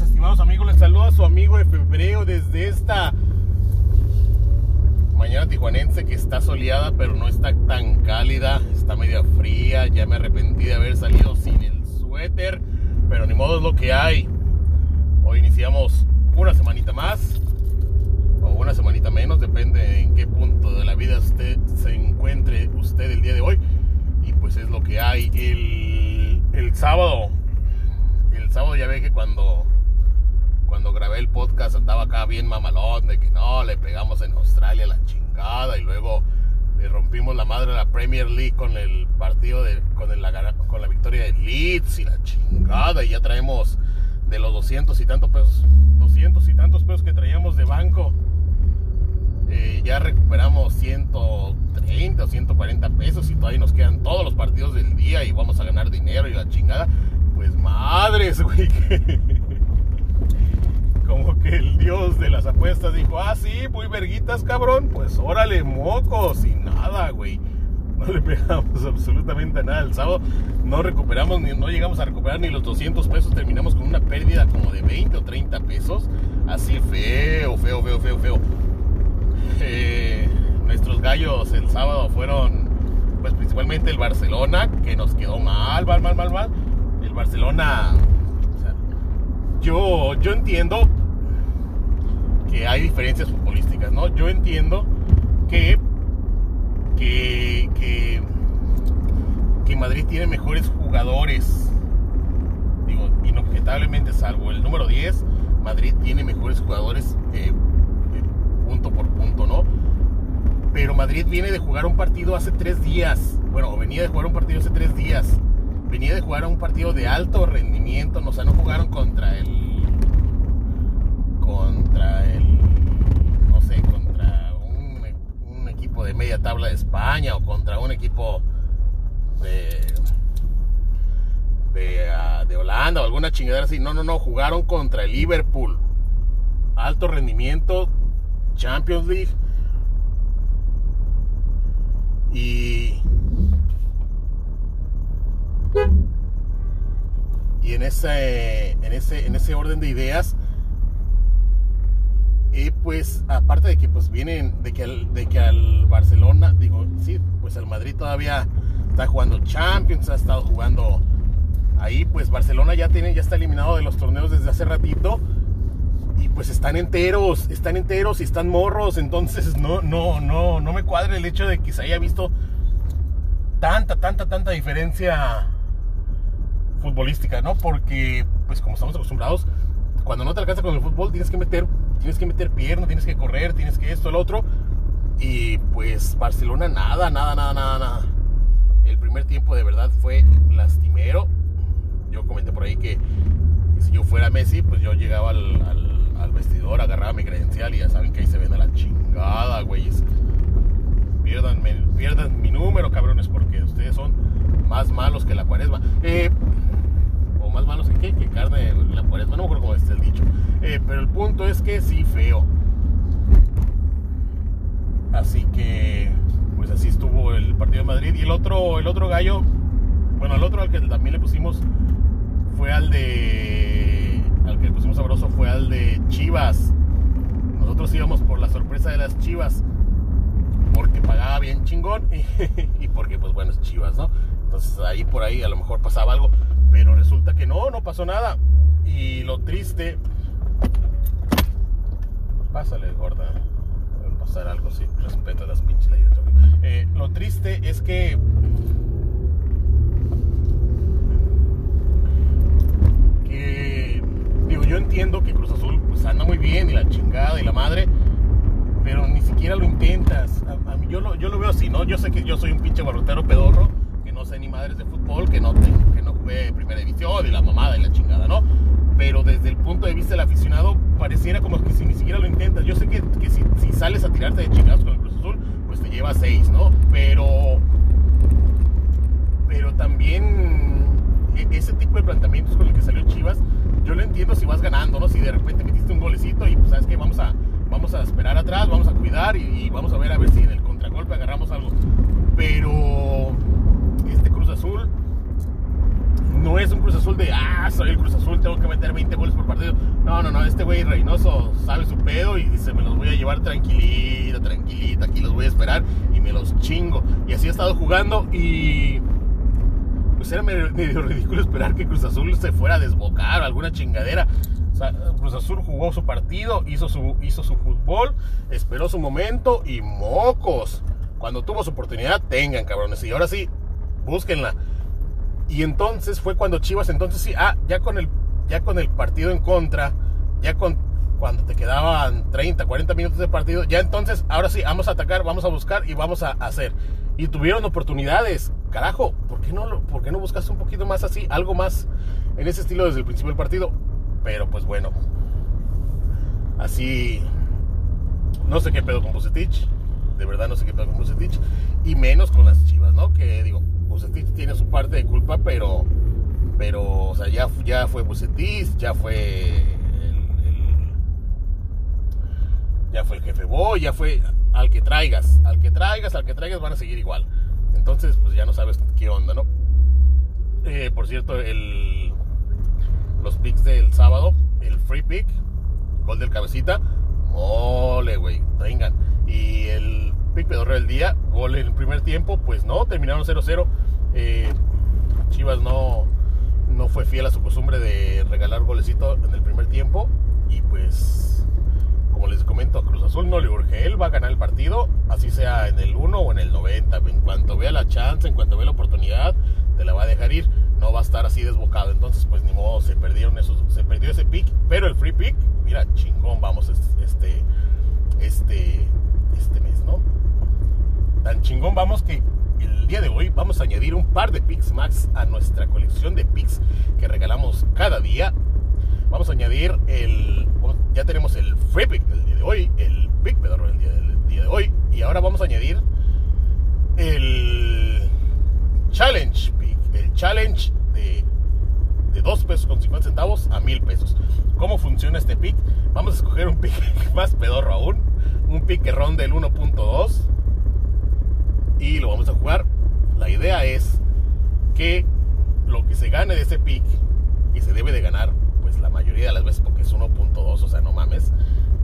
estimados amigos. Les saluda su amigo de febrero desde esta mañana tijuanense que está soleada, pero no está tan cálida. Está media fría. Ya me arrepentí de haber salido sin el suéter, pero ni modo es lo que hay. Hoy iniciamos una semanita más o una semanita menos, depende en qué punto de la vida usted se encuentre usted el día de hoy. Y pues es lo que hay. El, el sábado el sábado ya ve que cuando, podcast andaba acá bien mamalón de que no, le pegamos en Australia la chingada y luego le rompimos la madre de la Premier League con el partido de, con, el, con la victoria de Leeds y la chingada y ya traemos de los 200 y tantos pesos, 200 y tantos pesos que traíamos de banco. Eh, ya recuperamos 130 o 140 pesos y todavía nos quedan todos los partidos del día y vamos a ganar dinero y la chingada pues madres, güey. Como el dios de las apuestas dijo, ah, sí, muy verguitas, cabrón. Pues órale, mocos y nada, güey. No le pegamos absolutamente nada. El sábado no recuperamos, ni, no llegamos a recuperar ni los 200 pesos. Terminamos con una pérdida como de 20 o 30 pesos. Así feo, feo, feo, feo, feo. Eh, nuestros gallos el sábado fueron, pues principalmente el Barcelona, que nos quedó mal, mal, mal, mal, mal Barcelona, yo, yo entiendo que hay diferencias futbolísticas, ¿no? Yo entiendo que, que, que, Madrid tiene mejores jugadores. Digo, inobjetablemente, salvo el número 10, Madrid tiene mejores jugadores eh, punto por punto, ¿no? Pero Madrid viene de jugar un partido hace tres días. Bueno, venía de jugar un partido hace tres días venía de jugar un partido de alto rendimiento, o sea, no jugaron contra el contra el no sé, contra un, equipo de media tabla de España o contra un equipo de de, ah, de Holanda o alguna chingadera así. No, no, no, jugaron contra el Liverpool. Alto rendimiento, Champions League. Y y en ese, en ese, en ese orden de ideas, y pues aparte de que pues vienen, de que, al, de que al Barcelona, digo, sí, pues el Madrid todavía está jugando Champions, ha estado jugando ahí, pues Barcelona ya tiene, ya está eliminado de los torneos desde hace ratito. Y pues están enteros, están enteros y están morros. Entonces no, no, no, no me cuadra el hecho de que se haya visto tanta, tanta, tanta diferencia futbolística, ¿no? Porque, pues como estamos acostumbrados, cuando no te alcanza con el fútbol tienes que meter, tienes que meter pierna, tienes que correr, tienes que esto, el otro. Y pues Barcelona nada, nada, nada, nada, nada. El primer tiempo de verdad fue lastimero. Yo comenté por ahí que, si yo fuera Messi, pues yo llegaba al, al, vestidor, agarraba mi credencial y ya saben que ahí se ven a la chingada, güeyes. Pierdan, pierdan mi número, cabrones, porque ustedes son más malos que la cuaresma. Eh, más malos que qué, que carne la cuaresma, no me acuerdo cómo es el dicho. Eh, pero el punto es que sí, feo. Así que, pues así estuvo el partido de Madrid. Y el otro, el otro gallo, bueno, el otro al que también le pusimos fue al de. Al que le pusimos sabroso fue al de Chivas. Nosotros íbamos por la sorpresa de las Chivas. Porque pagaba bien chingón y, y porque, pues bueno, es Chivas, ¿no? Entonces ahí por ahí a lo mejor pasaba algo. Pero resulta que no, no pasó nada. Y lo triste. Pásale, gorda. Debe pasar algo, sí. Respeta las pinches leyes. Eh, lo triste es que. Que. Digo, yo entiendo que Cruz Azul pues anda muy bien y la chingada y la madre. Pero ni siquiera lo intentas. A, yo, lo, yo lo veo así, ¿no? Yo sé que yo soy un pinche barrotero pedorro. Que no sé ni madres de fútbol. Que no, que no primera división y la mamada y la chingada, ¿no? Pero desde el punto de vista del aficionado, pareciera como que si ni siquiera lo intentas. Yo sé que, si, sales a tirarte de chingados con el Cruz Azul, pues te lleva seis, ¿no? Pero. Pero también e, ese tipo de planteamientos con el que salió Chivas, yo lo entiendo si vas ganando, ¿no? Si de repente metiste un golecito y pues sabes que vamos a, vamos a esperar atrás, vamos a cuidar y, y, vamos a ver a ver si en el contragolpe agarramos algo. Pero este Cruz Azul no es un Cruz Azul de, ah, soy el Cruz Azul, tengo que meter 20 goles por partido. No, no, no, este güey Reynoso sabe su pedo y dice, me los voy a llevar tranquilito, tranquilito, aquí los voy a esperar y me los chingo. Y así ha estado jugando y pues era medio, ridículo esperar que Cruz Azul se fuera a desbocar o alguna chingadera. O sea, Cruz Azul jugó su partido, hizo su, hizo su fútbol, esperó su momento y mocos. Cuando tuvo su oportunidad, tengan cabrones. Y ahora sí, búsquenla. Y entonces fue cuando Chivas, entonces sí, ah, ya con el, ya con el partido en contra, ya con cuando te quedaban 30, 40 minutos de partido, ya entonces, ahora sí, vamos a atacar, vamos a buscar y vamos a hacer. Y tuvieron oportunidades. Carajo, ¿por qué no, por qué no buscaste un poquito más así, algo más en ese estilo desde el principio del partido? Pero pues bueno, así, no sé qué pedo con Bucetich, de verdad no sé qué pedo con Bucetich, y menos con las Chivas, ¿no? Que digo, Bucetich tiene su parte de culpa, pero, pero, o sea, ya, ya fue Bucetich, ya fue ya fue el jefe Boy, ya fue al que traigas, al que traigas, al que traigas van a seguir igual. Entonces, pues ya no sabes qué onda, ¿no? Eh, por cierto, el, los picks del sábado, el free pick, gol del cabecita, mole, güey, vengan. Y el pick pedorro del día, gol en el primer tiempo, pues no, terminaron 0-0. Eh, Chivas no, no fue fiel a su costumbre de regalar golecito en el primer tiempo. Y pues, como les comento, a Cruz Azul no le urge. Él va a ganar el partido, así sea en el 1 o en el 90. En cuanto vea la chance, en cuanto vea la oportunidad, te la va a dejar ir. No va a estar así desbocado. Entonces, pues ni modo, se perdieron esos, se perdió ese pick. Pero el free pick, mira, chingón, vamos, este, este, este mes, ¿no? Tan chingón vamos que el día de hoy vamos a añadir un par de Pix Max a nuestra colección de Pix que regalamos cada día. Vamos a añadir el. Ya tenemos el Free Pick del día de hoy, el Pick Pedorro del día, del día de hoy, y ahora vamos a añadir el Challenge Pick, el Challenge de, de 2 pesos con 50 centavos a 1000 pesos. ¿Cómo funciona este pick? Vamos a escoger un pick más pedorro aún, un pick que ronde el 1.2 y lo vamos a jugar. La idea es que lo que se gane de ese pick, y se debe de ganar, pues la mayoría de las veces porque es 1.2, o sea, no mames.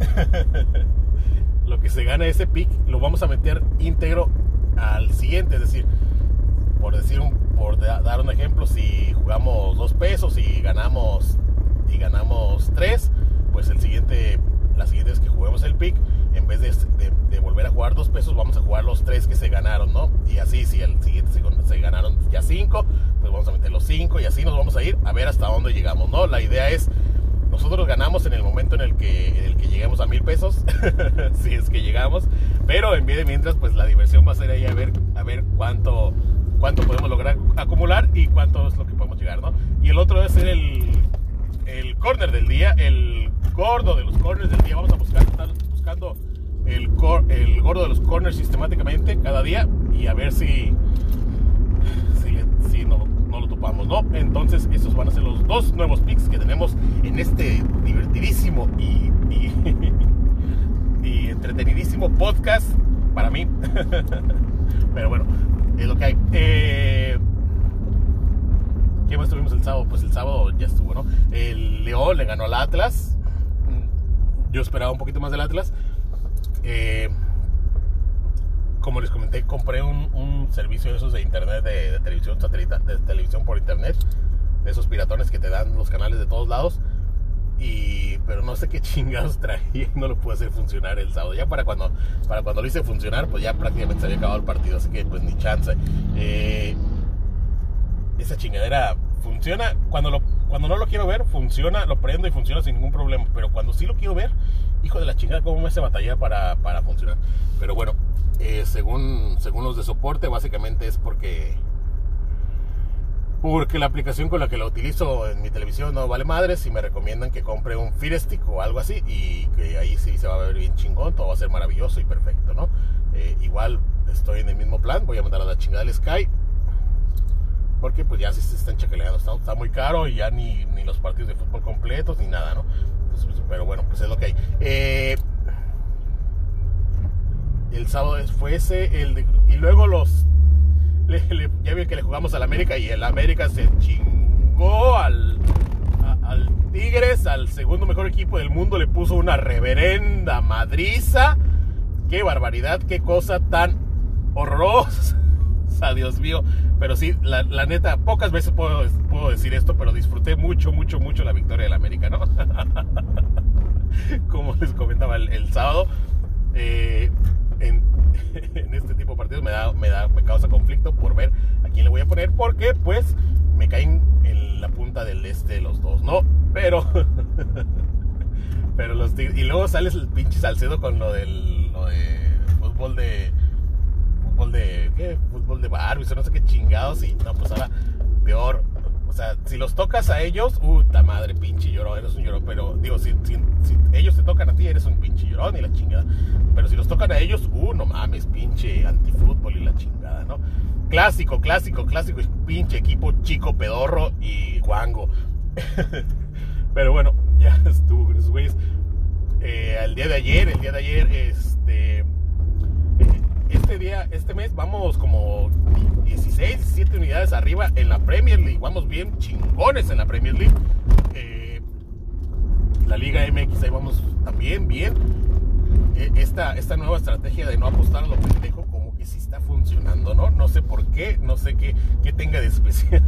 lo que se gane de ese pick lo vamos a meter íntegro al siguiente, es decir, por decir un, por dar un ejemplo, si jugamos dos pesos y ganamos y ganamos tres, pues el siguiente, la siguiente vez que juguemos el pick, en vez de, de, volver a jugar dos pesos, vamos a jugar los tres que se ganaron, ¿no? Y así, si el siguiente se, se, ganaron ya cinco, pues vamos a meter los cinco y así nos vamos a ir a ver hasta dónde llegamos, ¿no? La idea es, nosotros ganamos en el momento en el que, en lleguemos a mil pesos, si es que llegamos, pero en vez de mientras, pues la diversión va a ser ahí a ver, a ver cuánto, cuánto podemos lograr acumular y cuánto es lo que podemos llegar, ¿no? Y el otro es el, el corner del día, el gordo de los corners del día. Vamos a buscar, estar buscando el, el gordo de los corners sistemáticamente cada día y a ver si, si, no, no, lo topamos, ¿no? Entonces, estos van a ser los dos nuevos picks que tenemos en este divertidísimo y, y, y entretenidísimo podcast para mí. Pero bueno, es lo que hay. Eh, ¿Qué más tuvimos el sábado? Pues el sábado ya estuvo, ¿no? El León le ganó al Atlas. Yo esperaba un poquito más del Atlas. Eh, como les comenté, compré un, servicio de esos de internet, de, televisión satélite, de televisión por internet, de esos piratones que te dan los canales de todos lados. Y, pero no sé qué chingados traía no lo pude hacer funcionar el sábado. Ya para cuando, para cuando lo hice funcionar, pues ya prácticamente se había acabado el partido, así que pues ni chance. Eh, esa chingadera funciona cuando lo cuando no lo quiero ver, funciona, lo prendo y funciona sin ningún problema. Pero cuando sí lo quiero ver, hijo de la chingada, cómo me hace batallar para, para funcionar. Pero bueno, eh, según, según los de soporte, básicamente es porque porque la aplicación con la que la utilizo en mi televisión no vale madres y me recomiendan que compre un Fire Stick o algo así y que ahí sí se va a ver bien chingón, todo va a ser maravilloso y perfecto, ¿no? Eh, igual estoy en el mismo plan, voy a mandar a la chingada al Sky porque pues ya se están chacaleando, está, muy caro y ya ni, ni, los partidos de fútbol completos ni nada, ¿no? Pues, pero bueno, pues es lo que hay. Eh, el sábado fue ese, el y luego los, ya vi que le jugamos al América y el América se chingó al, al Tigres, al segundo mejor equipo del mundo, le puso una reverenda madriza. Qué barbaridad, qué cosa tan horrorosa. Dios mío. Pero sí, la, neta, pocas veces puedo, puedo, decir esto, pero disfruté mucho, mucho, mucho la victoria del América, ¿no? Como les comentaba el, sábado, eh, en, este tipo de partidos me, da, me, da, me causa conflicto por ver a quién le voy a poner, porque pues me caen en la punta del este los dos, ¿no? Pero... pero los y luego sales el pinche Salcedo con lo del lo de fútbol de fútbol de, ¿qué? Fútbol de Barbies no sé qué chingados y no, pues ahora peor. O sea, si los tocas a ellos, puta madre, pinche llorón, eres un llorón. Pero digo, si, si, ellos te tocan a ti, eres un pinche llorón y la chingada. Pero si los tocan a ellos, uh, no mames, pinche antifútbol y la chingada, ¿no? Clásico, clásico, clásico, pinche equipo chico, pedorro y guango. Pero bueno, ya estuvo, güeyes. Eh, el día de ayer, el día de ayer, este este mes vamos como 16, 17 unidades arriba en la Premier League. Vamos bien chingones en la Premier League. Eh, la Liga MX ahí vamos también bien. Eh, esta, esta nueva estrategia de no apostar a lo pendejo como que sí está funcionando, ¿no? No sé por qué, no sé qué, qué tenga de especial.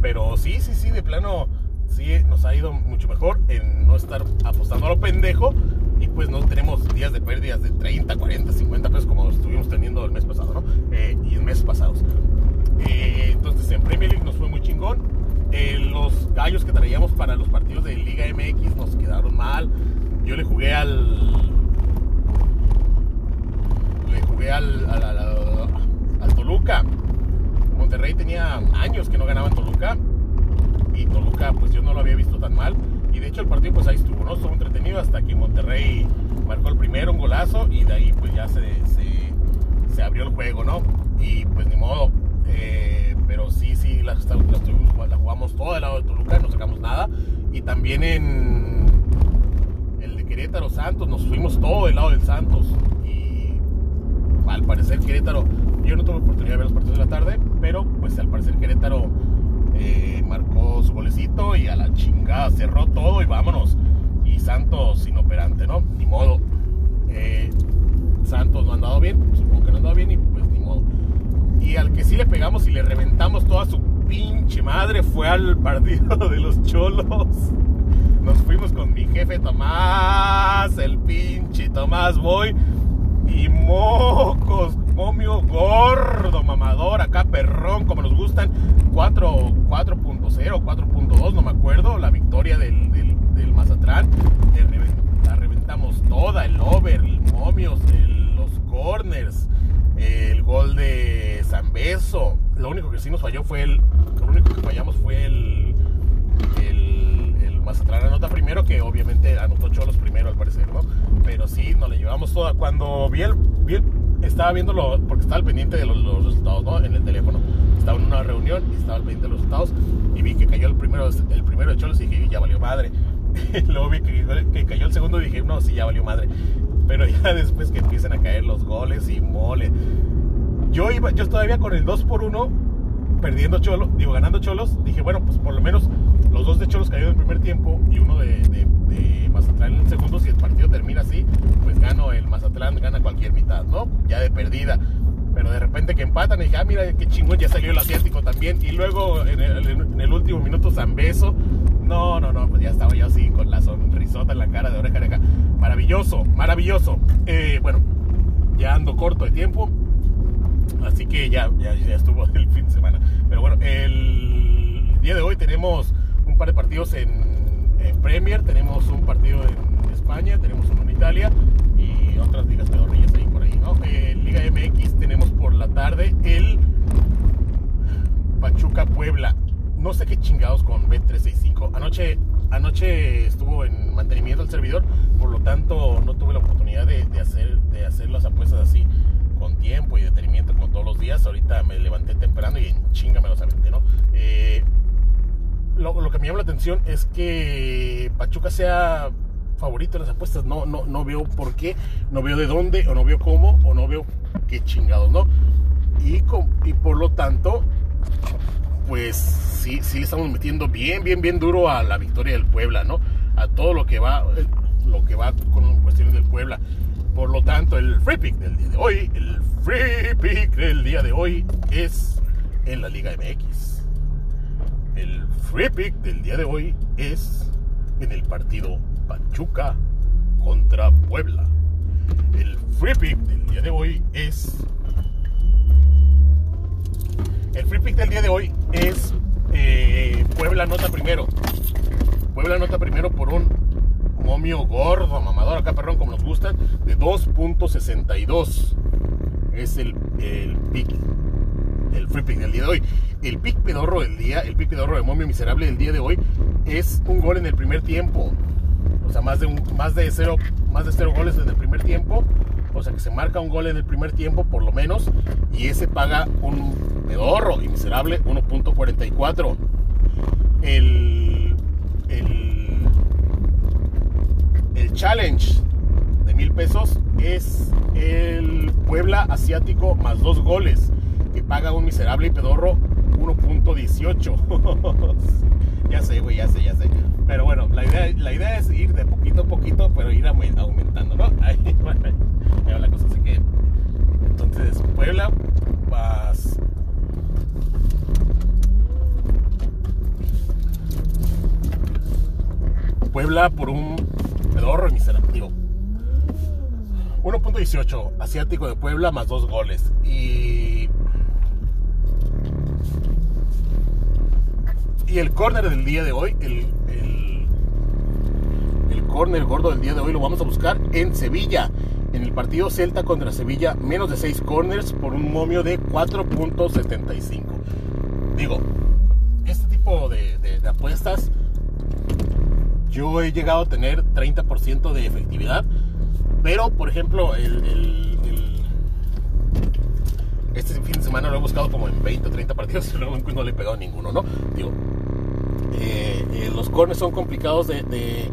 Pero sí, sí, sí, de plano sí nos ha ido mucho mejor en no estar apostando a lo pendejo pues no tenemos días de pérdidas de 30, 40, 50 pesos como estuvimos teniendo el mes pasado, ¿no? Eh, y en meses pasados. Eh, entonces en Premier League nos fue muy chingón. Eh, los gallos que traíamos para los partidos de Liga MX nos quedaron mal. Yo le jugué al. Le jugué al, al, al Toluca. Monterrey tenía años que no ganaba en Toluca y Toluca pues yo no lo había visto tan mal y de hecho el partido pues ahí estuvo, ¿no? Estuvo entretenido hasta que Monterrey marcó el primero, un golazo y de ahí pues ya se, se, abrió el juego, ¿no? Y pues ni modo, eh, pero sí, sí, la, la, jugamos todo del lado de Toluca, no sacamos nada y también en el de Querétaro Santos, nos fuimos todo del lado del Santos y al parecer Querétaro, yo no tuve oportunidad de ver los partidos de la tarde, pero pues al parecer Querétaro eh, marcó su golecito y a la chingada cerró todo y vámonos. Y Santos inoperante, ¿no? Ni modo. Eh, Santos no ha andado bien, supongo que no ha andado bien y pues ni modo. Y al que sí le pegamos y le reventamos toda su pinche madre fue al partido de los cholos. Nos fuimos con mi jefe Tomás, el pinche Tomás Boy. Y mocos, momio gordo, mamador, acá perrón, como nos gustan. 4.0, 4.2, no me acuerdo. La victoria del, del, Mazatlán. La reventamos toda, el over, el momios, los corners, el gol de Zambeso. Lo único que sí nos falló fue el. Lo único que fallamos fue el. El, el anota primero, que obviamente anotó Cholos primero al parecer, ¿no? Pero sí, nos le llevamos toda. Cuando vi el estaba viéndolo porque estaba al pendiente de los, resultados, ¿no? En el teléfono. Estaba en una reunión y estaba al pendiente de los resultados y vi que cayó el primero, el primero de Cholos y dije, ya valió madre. Luego vi que, cayó el segundo y dije, no, sí, ya valió madre. Pero ya después que empiezan a caer los goles y mole. Yo iba, yo todavía con el 2 por 1 perdiendo Cholos, digo, ganando Cholos, dije, bueno, pues por lo menos los dos de Cholos cayeron en el primer tiempo y uno de, de, de Mazatlán en el segundo. Si el partido termina así, pues gano el Mazatlán, gana cualquier mitad, ¿no? Ya de perdida. Pero de repente que empatan, y dije, ah, mira qué chingón, ya salió el asiático también. Y luego en el, último minuto, Zambeso. No, no, no, pues ya estaba yo así con la sonrisota en la cara de oreja oreja. Maravilloso, maravilloso. Eh, bueno, ya ando corto de tiempo. Así que ya, ya, ya estuvo el fin de semana. Pero bueno, el día de hoy tenemos un par de partidos en, Premier, tenemos un partido en España, tenemos uno en Italia y otras ligas pedorrillas ahí por ahí, ¿no? En Liga MX tenemos por la tarde el Pachuca Puebla. No sé qué chingados con B365. Anoche, anoche estuvo en mantenimiento el servidor, por lo tanto no tuve la oportunidad de, hacer, de hacer las apuestas así con tiempo y detenimiento como todos los días. Ahorita me levanté temprano y en chinga me los aventé, ¿no? Eh, lo, que me llama la atención es que Pachuca sea favorito en las apuestas. No, no, no veo por qué, no veo de dónde, o no veo cómo, o no veo qué chingados, ¿no? Y, y por lo tanto, pues sí, sí le estamos metiendo bien, bien, bien duro a la victoria del Puebla, ¿no? A todo lo que va, lo que va con cuestiones del Puebla. Por lo tanto, el free pick del día de hoy, el free pick del día de hoy es en la Liga MX. El free pick del día de hoy es en el partido Pachuca contra Puebla. El free pick del día de hoy es. El free pick del día de hoy es eh, Puebla nota primero. Puebla nota primero por un momio gordo, mamador, acá perrón, como nos gustan, de 2.62. Es el, el pick, el free pick del día de hoy. El pick pedorro del día, el pick pedorro de momio miserable del día de hoy es un gol en el primer tiempo. O sea, más de, un, más de cero, más de cero goles en el primer tiempo. O sea, que se marca un gol en el primer tiempo, por lo menos. Y ese paga un pedorro y miserable 1.44. El, el, el challenge de mil pesos es el Puebla Asiático más dos goles, que paga un miserable y pedorro 1.18. ya sé, güey, ya sé, ya sé. Pero bueno, la idea, la idea es ir de poquito a poquito, pero ir aumentando, ¿no? Ahí, va la cosa. Así que, entonces, Puebla, vas. Puebla por un pedorro miserable. Digo, 1.18, asiático de Puebla más dos goles. Y Y el corner del día de hoy, el, el, corner gordo del día de hoy lo vamos a buscar en Sevilla. En el partido Celta contra Sevilla, menos de 6 corners por un momio de 4.75. Digo, este tipo de, apuestas, yo he llegado a tener 30% de efectividad. Pero, por ejemplo, el, este fin de semana lo he buscado como en 20 o 30 partidos y no, no le he pegado ninguno, ¿no? Digo, eh, eh, los corners son complicados de,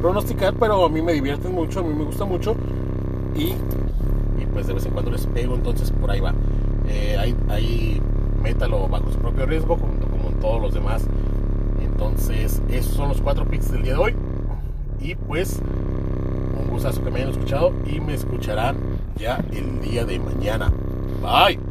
pronosticar, pero a mí me divierten mucho, a mí me gusta mucho y, pues de vez en cuando les pego, entonces por ahí va. Eh, ahí, ahí métalo bajo su propio riesgo, como, como en todos los demás. Entonces, esos son los cuatro picks del día de hoy. Y pues, un gustazo que me hayan escuchado y me escucharán ya el día de mañana. Bye.